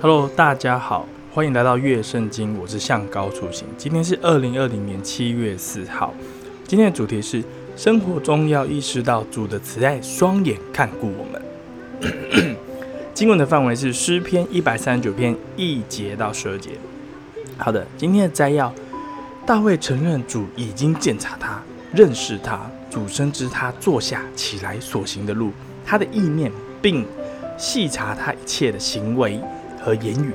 Hello，大家好，欢迎来到月圣经，我是向高出行。今天是二零二零年七月四号，今天的主题是生活中要意识到主的慈爱双眼看顾我们。经文的范围是诗篇一百三十九篇一节到十二节。好的，今天的摘要：大卫承认主已经检查他，认识他，主深知他坐下起来所行的路，他的意念，并细察他一切的行为和言语。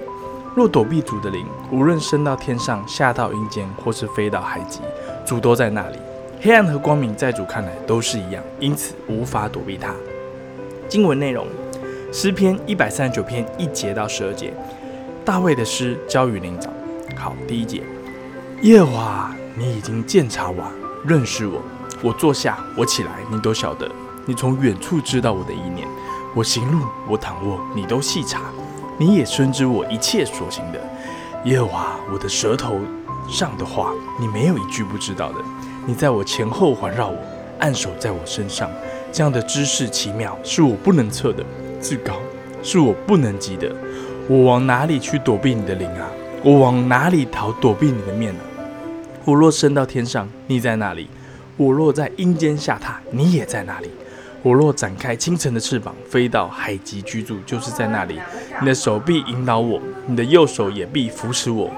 若躲避主的灵，无论升到天上，下到阴间，或是飞到海极，主都在那里。黑暗和光明在主看来都是一样，因此无法躲避他。经文内容。诗篇一百三十九篇一节到十二节，大卫的诗交与灵长。好，第一节，耶和华，你已经鉴察我，认识我。我坐下，我起来，你都晓得。你从远处知道我的意念，我行路，我躺卧，你都细察。你也深知我一切所行的。耶和华，我的舌头上的话，你没有一句不知道的。你在我前后环绕我，按手在我身上，这样的知识奇妙，是我不能测的。至高是我不能及的，我往哪里去躲避你的灵啊？我往哪里逃躲避你的面呢？我若升到天上，你在那里；我若在阴间下榻，你也在那里；我若展开清晨的翅膀，飞到海极居住，就是在那里。你的手臂引导我，你的右手也必扶持我。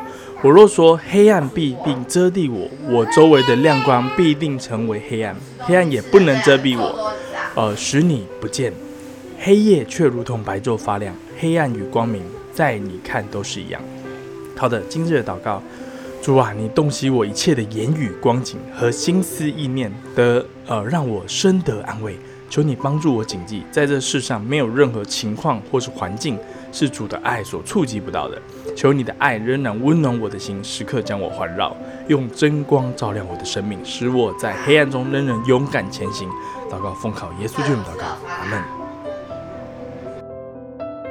我若说黑暗必定遮蔽我，我周围的亮光必定成为黑暗，黑暗也不能遮蔽我，呃，使你不见。黑夜却如同白昼发亮，黑暗与光明在你看都是一样。好的，今日的祷告，主啊，你洞悉我一切的言语、光景和心思意念的，呃，让我深得安慰。求你帮助我谨记，在这世上没有任何情况或是环境是主的爱所触及不到的。求你的爱仍然温暖我的心，时刻将我环绕，用真光照亮我的生命，使我在黑暗中仍然勇敢前行。祷告奉靠耶稣基督祷告，阿门。